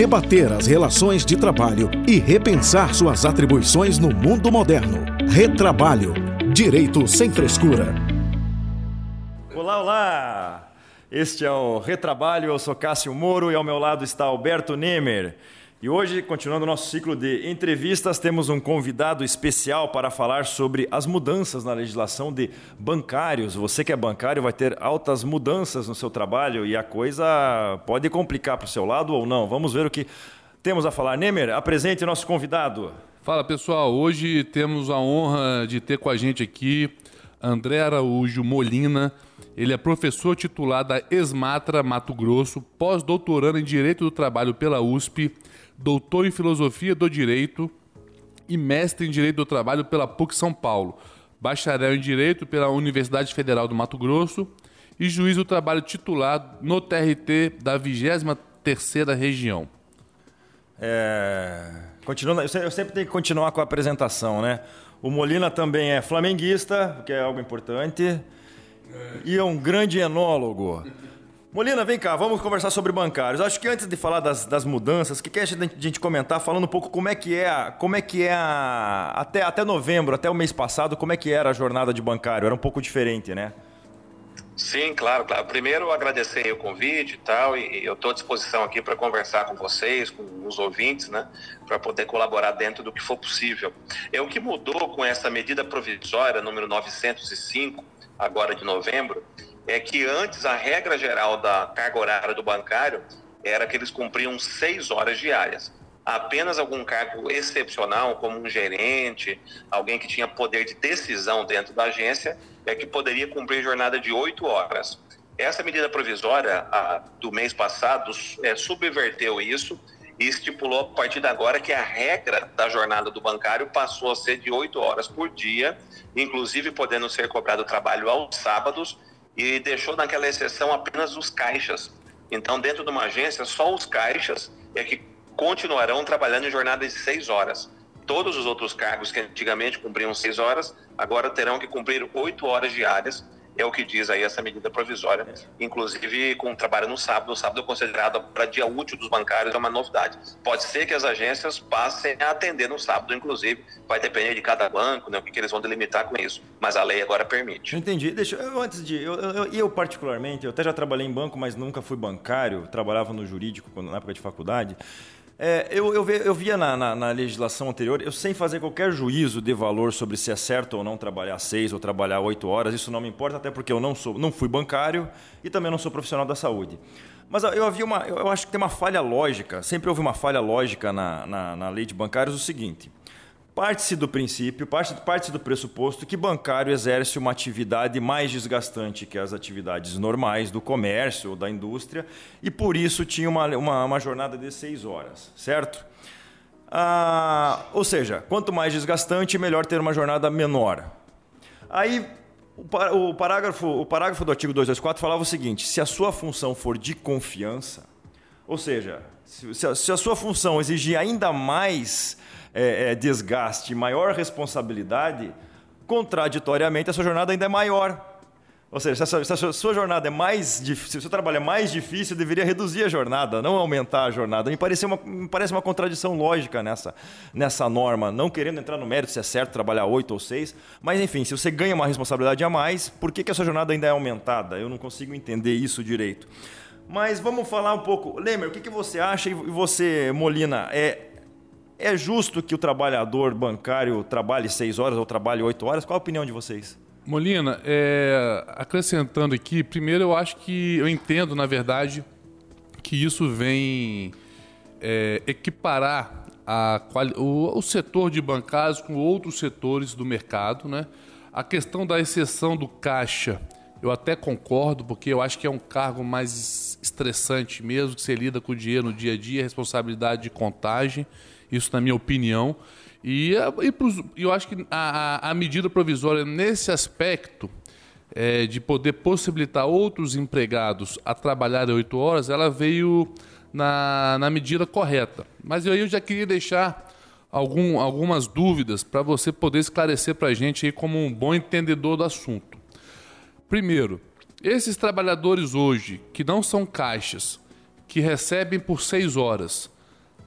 debater as relações de trabalho e repensar suas atribuições no mundo moderno. Retrabalho. Direito sem frescura. Olá, olá! Este é o Retrabalho, eu sou Cássio Moro e ao meu lado está Alberto Nemer. E hoje, continuando o nosso ciclo de entrevistas, temos um convidado especial para falar sobre as mudanças na legislação de bancários. Você que é bancário vai ter altas mudanças no seu trabalho e a coisa pode complicar para o seu lado ou não. Vamos ver o que temos a falar. Nemer, apresente nosso convidado. Fala pessoal, hoje temos a honra de ter com a gente aqui André Araújo Molina. Ele é professor titular da Esmatra Mato Grosso, pós-doutorando em Direito do Trabalho pela USP doutor em Filosofia do Direito e mestre em Direito do Trabalho pela PUC São Paulo, bacharel em Direito pela Universidade Federal do Mato Grosso e juiz do trabalho titular no TRT da 23ª Região. É... Continuando, eu sempre tenho que continuar com a apresentação, né? O Molina também é flamenguista, que é algo importante, e é um grande enólogo. Molina, vem cá, vamos conversar sobre bancários. Acho que antes de falar das, das mudanças, o que, que a gente comentar falando um pouco como é que é, como é que é a, até, até novembro, até o mês passado, como é que era a jornada de bancário? Era um pouco diferente, né? Sim, claro, claro. Primeiro, agradecer o convite e tal, e eu estou à disposição aqui para conversar com vocês, com os ouvintes, né, para poder colaborar dentro do que for possível. É o que mudou com essa medida provisória número 905, agora de novembro, é que antes a regra geral da carga horária do bancário era que eles cumpriam seis horas diárias. Apenas algum cargo excepcional, como um gerente, alguém que tinha poder de decisão dentro da agência, é que poderia cumprir jornada de oito horas. Essa medida provisória a, do mês passado é, subverteu isso e estipulou a partir de agora que a regra da jornada do bancário passou a ser de oito horas por dia, inclusive podendo ser cobrado trabalho aos sábados e deixou naquela exceção apenas os caixas. Então, dentro de uma agência, só os caixas é que continuarão trabalhando em jornadas de seis horas. Todos os outros cargos que antigamente cumpriam seis horas, agora terão que cumprir oito horas diárias é o que diz aí essa medida provisória, inclusive com trabalho no sábado. O sábado é considerado para dia útil dos bancários, é uma novidade. Pode ser que as agências passem a atender no sábado, inclusive, vai depender de cada banco, né, o que, que eles vão delimitar com isso. Mas a lei agora permite. Entendi. Deixa eu, antes de. Eu, eu, eu, particularmente, eu até já trabalhei em banco, mas nunca fui bancário, trabalhava no jurídico na época de faculdade. É, eu, eu, eu, via na, na, na, legislação anterior, eu sem fazer qualquer juízo de valor sobre se é certo ou não trabalhar seis ou trabalhar oito horas, isso não me importa, até porque eu não sou, não fui bancário e também não sou profissional da saúde. Mas eu havia uma, eu acho que tem uma falha lógica, sempre houve uma falha lógica na, na, na lei de bancários, o seguinte: Parte-se do princípio, parte-se parte do pressuposto que bancário exerce uma atividade mais desgastante que as atividades normais do comércio ou da indústria e por isso tinha uma, uma, uma jornada de seis horas, certo? Ah, ou seja, quanto mais desgastante, melhor ter uma jornada menor. Aí o parágrafo, o parágrafo do artigo 224 falava o seguinte: se a sua função for de confiança, ou seja, se a, se a sua função exigir ainda mais é, é, desgaste, maior responsabilidade, contraditoriamente a sua jornada ainda é maior. Ou seja, se a, se a sua jornada é mais difícil, se o seu trabalho é mais difícil, deveria reduzir a jornada, não aumentar a jornada. Me parece uma, me parece uma contradição lógica nessa, nessa norma, não querendo entrar no mérito se é certo trabalhar oito ou seis, mas enfim, se você ganha uma responsabilidade a mais, por que, que a sua jornada ainda é aumentada? Eu não consigo entender isso direito. Mas vamos falar um pouco. Lemer, o que, que você acha e você, Molina? É, é justo que o trabalhador bancário trabalhe seis horas ou trabalhe oito horas? Qual a opinião de vocês? Molina, é, acrescentando aqui, primeiro eu acho que eu entendo, na verdade, que isso vem é, equiparar a, o, o, setor de bancários com outros setores do mercado. Né? A questão da exceção do caixa, eu até concordo, porque eu acho que é um cargo mais estressante mesmo, que você lida com o dinheiro no dia a dia, responsabilidade de contagem isso na minha opinião. E, e pros, eu acho que a, a medida provisória nesse aspecto é, de poder possibilitar outros empregados a trabalhar oito horas, ela veio na, na medida correta. Mas eu, eu já queria deixar algum, algumas dúvidas para você poder esclarecer para a gente aí como um bom entendedor do assunto. Primeiro, esses trabalhadores hoje que não são caixas, que recebem por seis horas,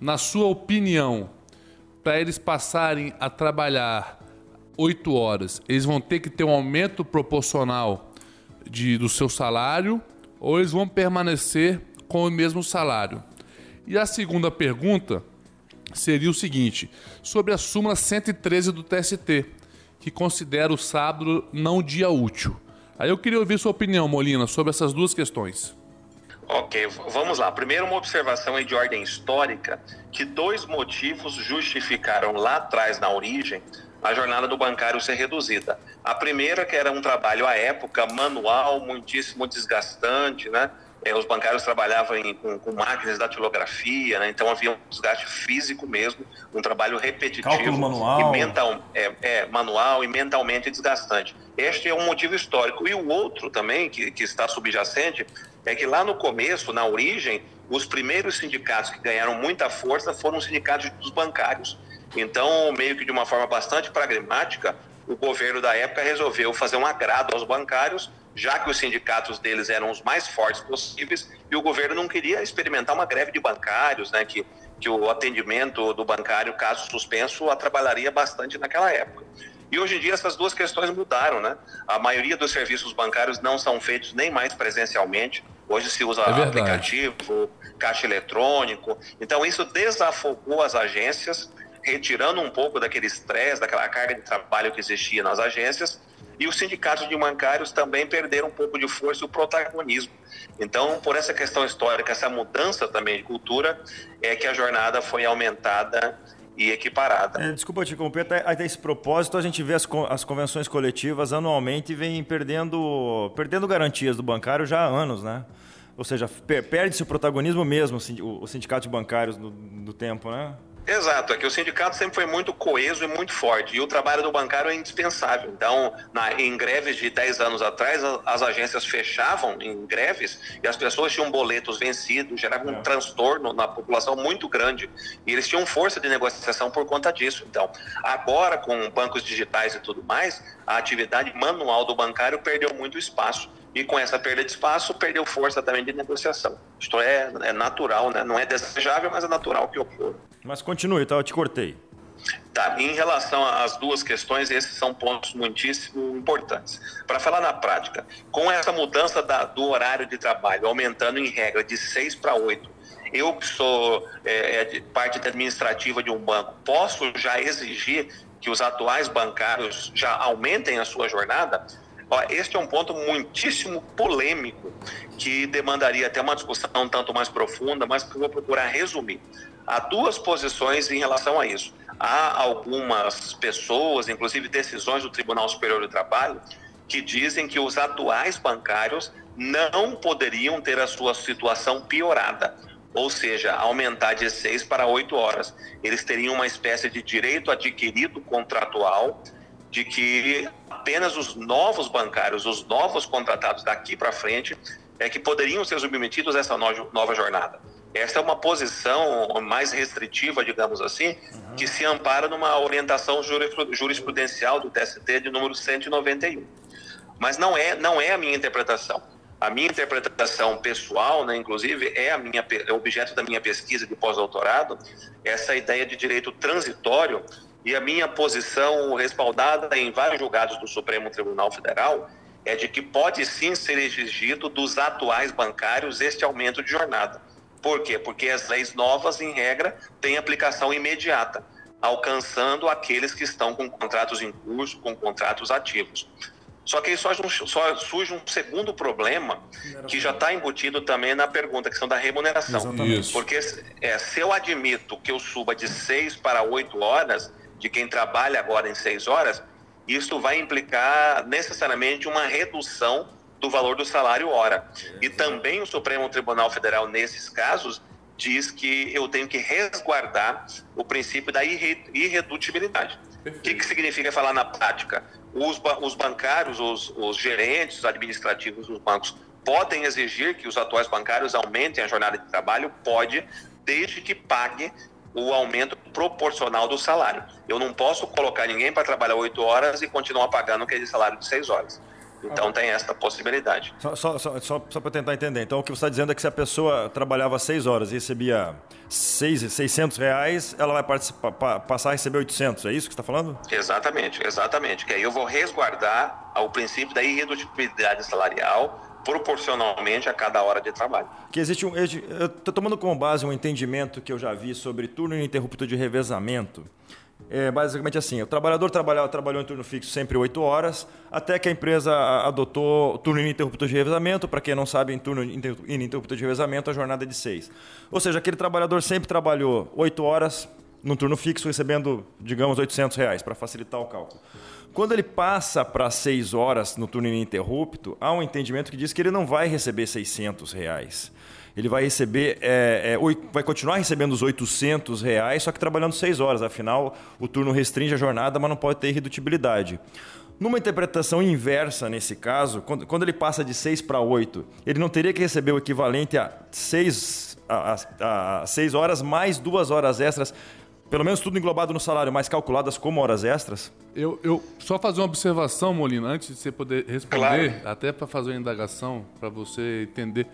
na sua opinião, para eles passarem a trabalhar oito horas, eles vão ter que ter um aumento proporcional de, do seu salário ou eles vão permanecer com o mesmo salário? E a segunda pergunta seria o seguinte: sobre a súmula 113 do TST, que considera o sábado não dia útil. Aí eu queria ouvir sua opinião, Molina, sobre essas duas questões. Ok, vamos lá. Primeiro, uma observação de ordem histórica, que dois motivos justificaram lá atrás, na origem, a jornada do bancário ser reduzida. A primeira, que era um trabalho à época manual, muitíssimo desgastante, né? É, os bancários trabalhavam em, com, com, máquinas da datilografia, né? então havia um desgaste físico mesmo, um trabalho repetitivo. Cálculo manual. E mental, é, é, manual e mentalmente desgastante. Este é um motivo histórico. E o outro também, que, que está subjacente, é que lá no começo, na origem, os primeiros sindicatos que ganharam muita força foram os sindicatos dos bancários. Então, meio que de uma forma bastante pragmática, o governo da época resolveu fazer um agrado aos bancários, já que os sindicatos deles eram os mais fortes possíveis, e o governo não queria experimentar uma greve de bancários, né, que, que o atendimento do bancário, caso suspenso, atrapalharia bastante naquela época. E hoje em dia essas duas questões mudaram, né? A maioria dos serviços bancários não são feitos nem mais presencialmente. Hoje se usa é aplicativo, caixa eletrônico. Então isso desafogou as agências retirando um pouco daquele estresse, daquela carga de trabalho que existia nas agências, e os sindicatos de bancários também perderam um pouco de força e o protagonismo. Então, por essa questão histórica, essa mudança também de cultura, é que a jornada foi aumentada e equiparada. É, desculpa te interromper, até, até esse propósito a gente vê as, as convenções coletivas anualmente vem perdendo, perdendo garantias do bancário já há anos, né? Ou seja, per, perde-se o protagonismo mesmo, o sindicato de bancários no, no tempo, né? Exato, é que o sindicato sempre foi muito coeso e muito forte, e o trabalho do bancário é indispensável. Então, na, em greves de 10 anos atrás, as agências fechavam em greves e as pessoas tinham boletos vencidos, gerava um é. transtorno na população muito grande, e eles tinham força de negociação por conta disso. Então, agora, com bancos digitais e tudo mais, a atividade manual do bancário perdeu muito espaço e com essa perda de espaço perdeu força também de negociação. Isto é, é natural, né? não é desejável, mas é natural que ocorra. Mas continue, tá? Eu te cortei. Tá, em relação às duas questões, esses são pontos muitíssimo importantes. Para falar na prática, com essa mudança da, do horário de trabalho, aumentando em regra de 6 para 8, eu que sou é, é parte administrativa de um banco, posso já exigir que os atuais bancários já aumentem a sua jornada? Este é um ponto muitíssimo polêmico que demandaria até uma discussão um tanto mais profunda, mas que eu vou procurar resumir. Há duas posições em relação a isso. Há algumas pessoas, inclusive decisões do Tribunal Superior do Trabalho, que dizem que os atuais bancários não poderiam ter a sua situação piorada, ou seja, aumentar de seis para oito horas. Eles teriam uma espécie de direito adquirido contratual de que apenas os novos bancários, os novos contratados daqui para frente, é que poderiam ser submetidos a essa nova jornada. Essa é uma posição mais restritiva, digamos assim, uhum. que se ampara numa orientação jurisprudencial do TST de número 191. Mas não é, não é a minha interpretação. A minha interpretação pessoal, né, inclusive, é, a minha, é objeto da minha pesquisa de pós-doutorado, essa ideia de direito transitório e a minha posição, respaldada em vários julgados do Supremo Tribunal Federal, é de que pode sim ser exigido dos atuais bancários este aumento de jornada. Por quê? Porque as leis novas, em regra, têm aplicação imediata, alcançando aqueles que estão com contratos em curso, com contratos ativos. Só que aí só, só surge um segundo problema que já está embutido também na pergunta, a questão da remuneração. Porque é, se eu admito que eu suba de seis para oito horas, de quem trabalha agora em seis horas, isso vai implicar necessariamente uma redução do valor do salário hora. E também o Supremo Tribunal Federal, nesses casos, diz que eu tenho que resguardar o princípio da irredutibilidade. O que, que significa falar na prática? Os, os bancários, os, os gerentes os administrativos dos bancos podem exigir que os atuais bancários aumentem a jornada de trabalho? Pode, desde que pague o aumento proporcional do salário. Eu não posso colocar ninguém para trabalhar oito horas e continuar pagando aquele salário de seis horas. Então tem essa possibilidade. Só, só, só, só, só para tentar entender. Então o que você está dizendo é que se a pessoa trabalhava seis horas e recebia seis, 600 reais, ela vai passar a receber 800. É isso que você está falando? Exatamente, exatamente. Que aí eu vou resguardar o princípio da irredutibilidade salarial proporcionalmente a cada hora de trabalho. Que existe um, eu estou tomando como base um entendimento que eu já vi sobre turno ininterrupto de revezamento é basicamente assim: o trabalhador trabalhava, trabalhou em turno fixo sempre 8 horas, até que a empresa adotou turno ininterrupto de revezamento. Para quem não sabe, em turno ininterrupto de revezamento, a jornada é de 6. Ou seja, aquele trabalhador sempre trabalhou 8 horas num turno fixo, recebendo, digamos, 800 reais, para facilitar o cálculo. Quando ele passa para 6 horas no turno ininterrupto, há um entendimento que diz que ele não vai receber 600 reais ele vai receber, é, é, vai continuar recebendo os 800 reais, só que trabalhando 6 horas. Afinal, o turno restringe a jornada, mas não pode ter irredutibilidade. Numa interpretação inversa, nesse caso, quando, quando ele passa de 6 para 8, ele não teria que receber o equivalente a 6, a, a, a 6 horas mais 2 horas extras, pelo menos tudo englobado no salário, mas calculadas como horas extras? Eu, eu só fazer uma observação, Molina, antes de você poder responder, claro. até para fazer uma indagação, para você entender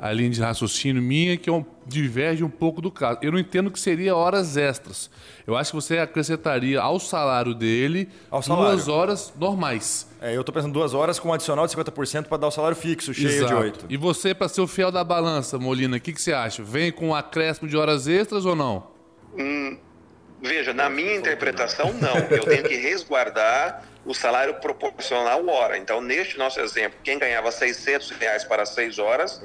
a linha de raciocínio minha que é diverge um pouco do caso. Eu não entendo que seria horas extras. Eu acho que você acrescentaria ao salário dele ao salário. duas horas normais. É, eu estou pensando duas horas com um adicional de 50% para dar o salário fixo, cheio Exato. de oito. E você, para ser o fiel da balança, Molina, o que, que você acha? Vem com um acréscimo de horas extras ou não? Hum, veja, na minha interpretação, não. Eu tenho que resguardar o salário proporcional hora. Então, neste nosso exemplo, quem ganhava 600 reais para 6 horas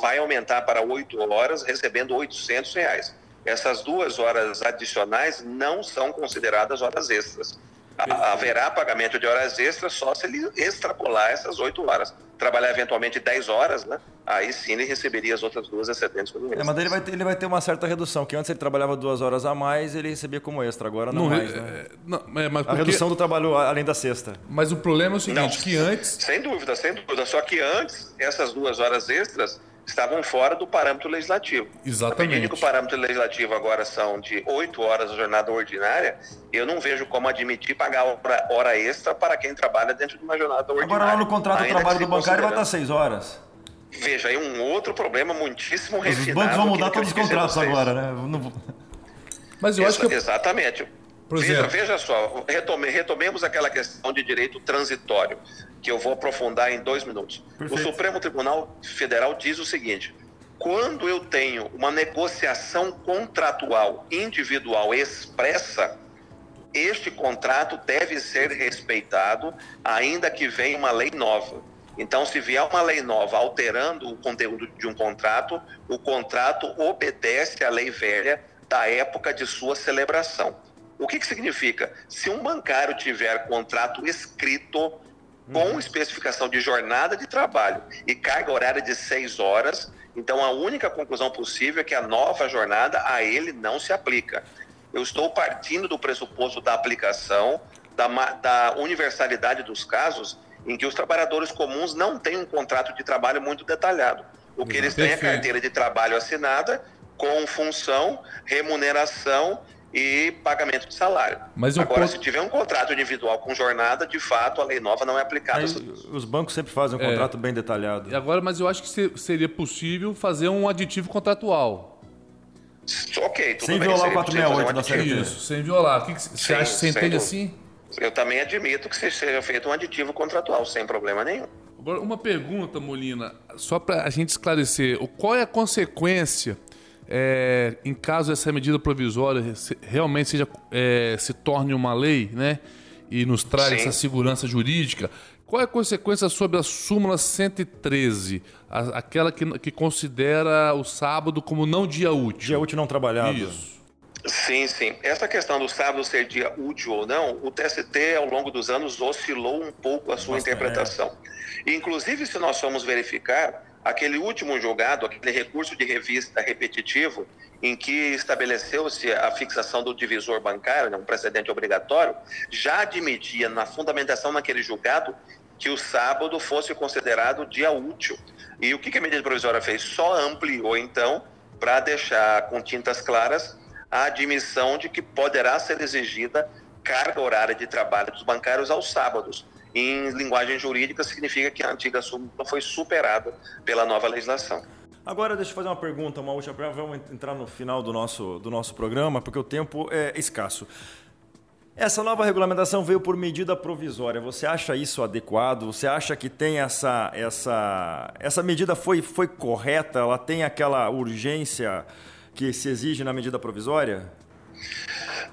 vai aumentar para 8 horas, recebendo 800 reais. Essas duas horas adicionais não são consideradas horas extras haverá pagamento de horas extras só se ele extrapolar essas 8 horas. Trabalhar eventualmente 10 horas, né? Aí sim ele receberia as outras duas excedentes como extra. É, mas ele vai, ter, ele vai ter uma certa redução, que antes ele trabalhava duas horas a mais, ele recebia como extra, agora não, não mais, né? É, não, é, mas a redução do trabalho além da sexta. Mas o problema é o seguinte, não, que antes... Sem dúvida, sem dúvida. Só que antes, essas duas horas extras estavam fora do parâmetro legislativo. Exatamente. A medida que o parâmetro legislativo agora são de oito horas de jornada ordinária, eu não vejo como admitir pagar hora, hora extra para quem trabalha dentro de uma jornada ordinária. Agora lá no contrato de trabalho do bancário vai estar seis horas. Veja, aí um outro problema muitíssimo refinado. Os bancos vão mudar todos os contratos agora, né? Mas eu acho que... Exatamente. Veja, veja, só, retome, retomemos aquela questão de direito transitório, que eu vou aprofundar em dois minutos. Perfeito. O Supremo Tribunal Federal diz o seguinte: quando eu tenho uma negociação contratual individual expressa, este contrato deve ser respeitado, ainda que venha uma lei nova. Então, se vier uma lei nova alterando o conteúdo de um contrato, o contrato obedece à lei velha da época de sua celebração. O que, que significa? Se um bancário tiver contrato escrito com uhum. especificação de jornada de trabalho e carga horária de seis horas, então a única conclusão possível é que a nova jornada a ele não se aplica. Eu estou partindo do pressuposto da aplicação, da, da universalidade dos casos em que os trabalhadores comuns não têm um contrato de trabalho muito detalhado. O que eles têm é carteira de trabalho assinada com função, remuneração e pagamento de salário. Mas Agora, ponto... se tiver um contrato individual com jornada, de fato, a lei nova não é aplicada. Aí, os bancos sempre fazem um é. contrato bem detalhado. Agora, mas eu acho que seria possível fazer um aditivo contratual. Ok, tudo sem bem. Violar o 468 um da CLT. Isso, sem violar. O que, que você acha? Você entende assim? Eu também admito que seja feito um aditivo contratual, sem problema nenhum. Agora, uma pergunta, Molina, só para a gente esclarecer. Qual é a consequência é, em caso essa medida provisória realmente seja, é, se torne uma lei, né, e nos traga essa segurança jurídica, qual é a consequência sobre a súmula 113, a, aquela que, que considera o sábado como não dia útil? Dia útil não trabalhado. Isso. Sim, sim. Essa questão do sábado ser dia útil ou não, o TST, ao longo dos anos, oscilou um pouco a sua Nossa, interpretação. É. Inclusive, se nós formos verificar, aquele último julgado, aquele recurso de revista repetitivo, em que estabeleceu-se a fixação do divisor bancário, né, um precedente obrigatório, já admitia na fundamentação naquele julgado que o sábado fosse considerado dia útil. E o que a medida provisória fez? Só ampliou, então, para deixar com tintas claras a admissão de que poderá ser exigida carga horária de trabalho dos bancários aos sábados. Em linguagem jurídica, significa que a antiga súmula foi superada pela nova legislação. Agora, deixa eu fazer uma pergunta, uma última pergunta. Vamos entrar no final do nosso, do nosso programa, porque o tempo é escasso. Essa nova regulamentação veio por medida provisória. Você acha isso adequado? Você acha que tem essa essa essa medida foi foi correta? Ela tem aquela urgência que se exige na medida provisória?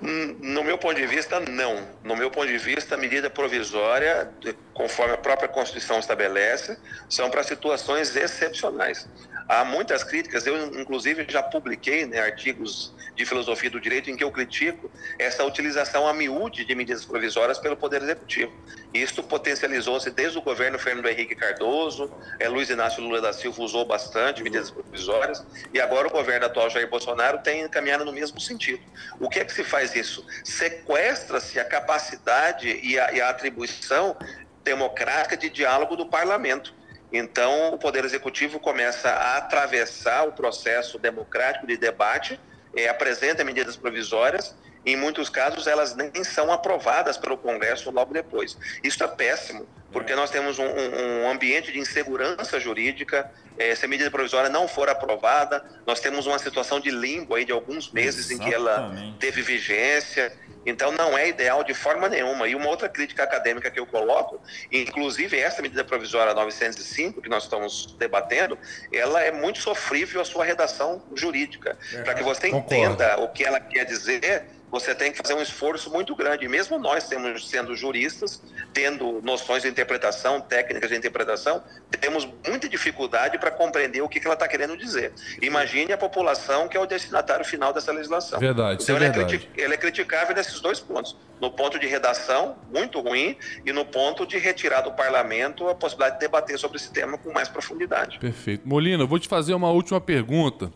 No meu ponto de vista, não. No meu ponto de vista, a medida provisória, conforme a própria Constituição estabelece, são para situações excepcionais. Há muitas críticas, eu inclusive já publiquei né, artigos de filosofia do direito em que eu critico essa utilização a miúde de medidas provisórias pelo Poder Executivo. Isso potencializou-se desde o governo Fernando Henrique Cardoso, é, Luiz Inácio Lula da Silva usou bastante medidas provisórias, e agora o governo atual Jair Bolsonaro tem caminhado no mesmo sentido. O que é que se faz isso? Sequestra-se a capacidade e a, e a atribuição democrática de diálogo do parlamento. Então, o Poder Executivo começa a atravessar o processo democrático de debate, é, apresenta medidas provisórias, em muitos casos elas nem são aprovadas pelo Congresso logo depois. Isso é péssimo, porque nós temos um, um ambiente de insegurança jurídica. É, se a medida provisória não for aprovada, nós temos uma situação de limbo aí de alguns meses Exatamente. em que ela teve vigência. Então não é ideal de forma nenhuma. E uma outra crítica acadêmica que eu coloco, inclusive essa medida provisória 905 que nós estamos debatendo, ela é muito sofrível a sua redação jurídica. É, Para que você concordo. entenda o que ela quer dizer, você tem que fazer um esforço muito grande. Mesmo nós temos, sendo juristas, tendo noções de interpretação, técnicas de interpretação, temos muita dificuldade para compreender o que, que ela está querendo dizer. Imagine a população que é o destinatário final dessa legislação. Verdade, então, é ela, verdade. É ela é criticável nesses dois pontos. No ponto de redação, muito ruim, e no ponto de retirar do parlamento a possibilidade de debater sobre esse tema com mais profundidade. Perfeito. Molina, eu vou te fazer uma última pergunta.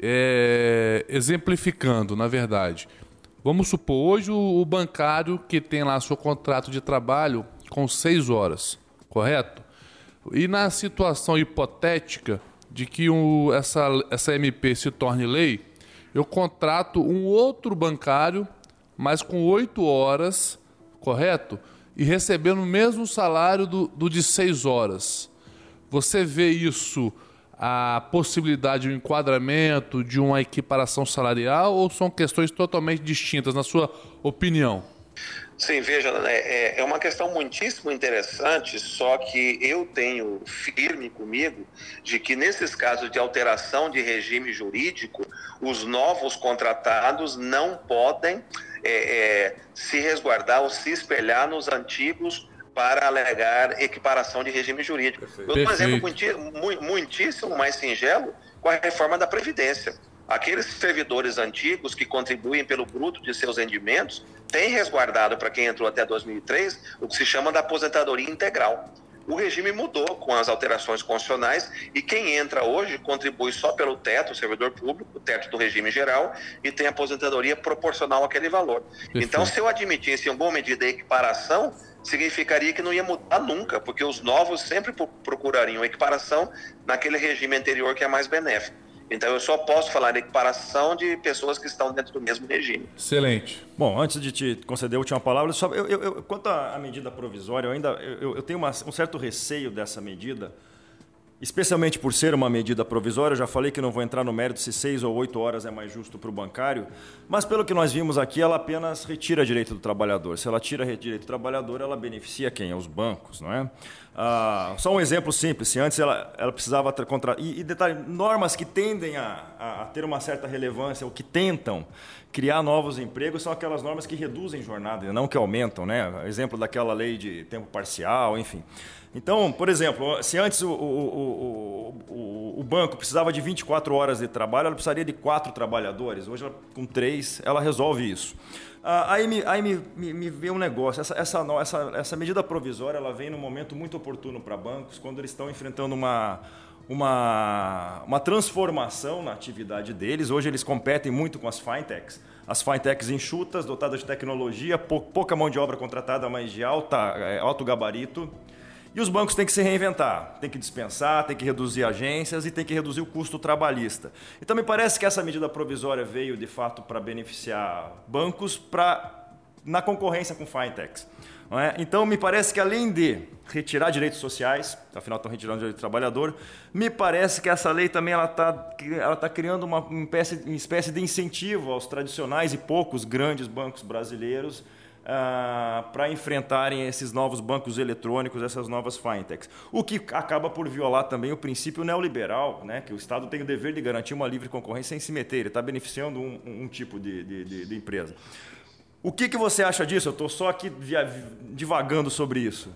É, exemplificando, na verdade. Vamos supor, hoje o bancário que tem lá seu contrato de trabalho com seis horas, correto? E na situação hipotética de que um, essa, essa MP se torne lei, eu contrato um outro bancário, mas com oito horas, correto? E recebendo o mesmo salário do, do de seis horas. Você vê isso a possibilidade de um enquadramento, de uma equiparação salarial ou são questões totalmente distintas, na sua opinião? Sim, veja, é, é uma questão muitíssimo interessante, só que eu tenho firme comigo de que nesses casos de alteração de regime jurídico, os novos contratados não podem é, é, se resguardar ou se espelhar nos antigos para alegar equiparação de regime jurídico. Eu dou um exemplo muitíssimo mais singelo com a reforma da Previdência. Aqueles servidores antigos que contribuem pelo bruto de seus rendimentos têm resguardado, para quem entrou até 2003, o que se chama da aposentadoria integral. O regime mudou com as alterações constitucionais e quem entra hoje contribui só pelo teto, o servidor público, o teto do regime geral, e tem aposentadoria proporcional àquele valor. Perfeito. Então, se eu admitisse em boa medida a equiparação, significaria que não ia mudar nunca, porque os novos sempre procurariam equiparação naquele regime anterior que é mais benéfico. Então eu só posso falar de equiparação de pessoas que estão dentro do mesmo regime. Excelente. Bom, antes de te conceder a última palavra, só, eu, eu, eu, quanto à medida provisória, eu ainda eu, tenho uma, um certo receio dessa medida especialmente por ser uma medida provisória, eu já falei que não vou entrar no mérito se seis ou oito horas é mais justo para o bancário, mas pelo que nós vimos aqui, ela apenas retira direito do trabalhador. Se ela tira direito do trabalhador, ela beneficia quem? Os bancos, não é? Ah, só um exemplo simples, se antes ela, ela precisava contra e, e detalhe, normas que tendem a, a ter uma certa relevância, ou que tentam criar novos empregos, são aquelas normas que reduzem jornada, não que aumentam, né? Exemplo daquela lei de tempo parcial, enfim. Então, por exemplo, se antes o, o, o, o, banco precisava de 24 horas de trabalho, ela precisaria de quatro trabalhadores. Hoje, ela, com três, ela resolve isso. Ah, aí me, aí me, me, me vê um negócio. Essa, essa, essa, essa medida provisória ela vem num momento muito oportuno para bancos, quando eles estão enfrentando uma, uma, uma transformação na atividade deles. Hoje eles competem muito com as fintechs. As fintechs enxutas, dotadas de tecnologia, pouca mão de obra contratada, mas de alta, é, alto gabarito. E os bancos têm que se reinventar, têm que dispensar, têm que reduzir agências e têm que reduzir o custo trabalhista. Então me parece que essa medida provisória veio de fato para beneficiar bancos para na concorrência com fintechs. É? Então, me parece que além de retirar direitos sociais, afinal estão retirando o direito do trabalhador, me parece que essa lei também está ela tá criando uma espécie, uma espécie de incentivo aos tradicionais e poucos grandes bancos brasileiros Uh, para enfrentarem esses novos bancos eletrônicos, essas novas fintechs. O que acaba por violar também o princípio neoliberal, né, que o Estado tem o dever de garantir uma livre concorrência sem se meter, ele está beneficiando um, um tipo de, de, de, empresa. O que, que você acha disso? Eu estou só aqui divagando sobre isso.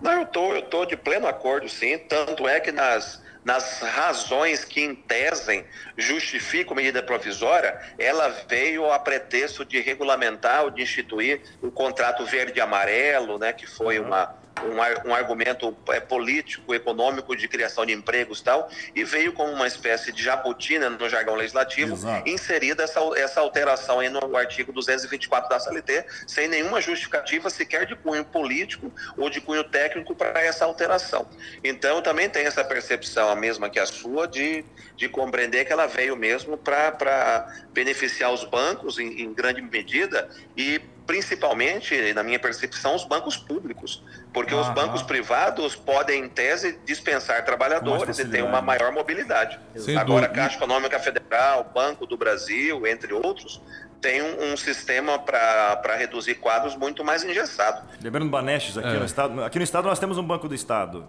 Não, eu tô, eu tô de pleno acordo, sim. Tanto é que nas, nas razões que em tese justificam a medida provisória, ela veio a pretexto de regulamentar ou de instituir o contrato verde e amarelo, né, que foi uma um, um argumento é, político, econômico de criação de empregos e tal, e veio como uma espécie de jabutina no jargão legislativo, Exato. inserida essa, essa alteração aí no artigo 224 da CLT, sem nenhuma justificativa sequer de cunho político ou de cunho técnico para essa alteração. Então, também tem essa percepção, a mesma que a sua, de, de compreender que ela veio mesmo para beneficiar os bancos em, em grande medida e principalmente, na minha percepção, os bancos públicos, porque os bancos privados podem, em tese, dispensar trabalhadores e ter uma maior mobilidade. Sem Agora, a Caixa Econômica Federal, Banco do Brasil, entre outros, tem um, um sistema para reduzir quadros muito mais engessado. Lembrando Banestes, aqui, é. no estado, aqui no estado nós temos um Banco do Estado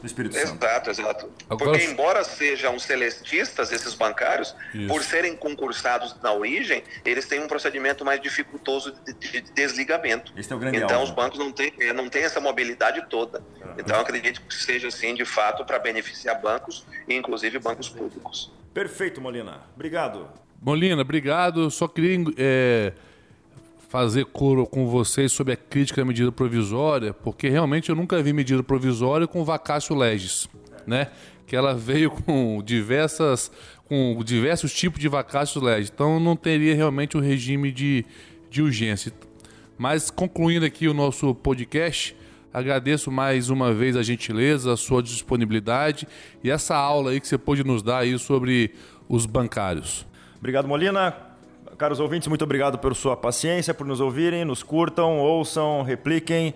do Espírito Santo. Exato, exato. Agora... Porque embora sejam celestistas, esses bancários, Isso. por serem concursados na origem, eles têm um procedimento mais dificultoso de, de desligamento. Esse é o grande então alvo. os bancos não têm, é, não têm essa mobilidade toda. Uhum. Então acredito que seja assim, de fato, para beneficiar bancos, inclusive bancos públicos. Perfeito, Molina. Obrigado. Molina, obrigado. Só queria é, fazer coro com vocês sobre a crítica à medida provisória, porque realmente eu nunca vi medida provisória com vacácio legis, né? Que ela veio com diversas com diversos tipos de vacácio legis. Então não teria realmente o um regime de, de urgência. Mas concluindo aqui o nosso podcast, agradeço mais uma vez a gentileza, a sua disponibilidade e essa aula aí que você pôde nos dar aí sobre os bancários. Obrigado, Molina. Caros ouvintes, muito obrigado pela sua paciência, por nos ouvirem, nos curtam, ouçam, repliquem.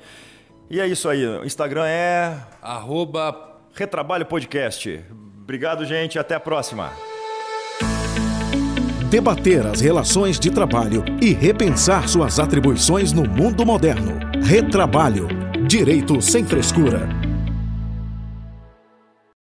E é isso aí. O Instagram é. Arroba Retrabalho Podcast. Obrigado, gente. Até a próxima. Debater as relações de trabalho e repensar suas atribuições no mundo moderno. Retrabalho. Direito sem frescura.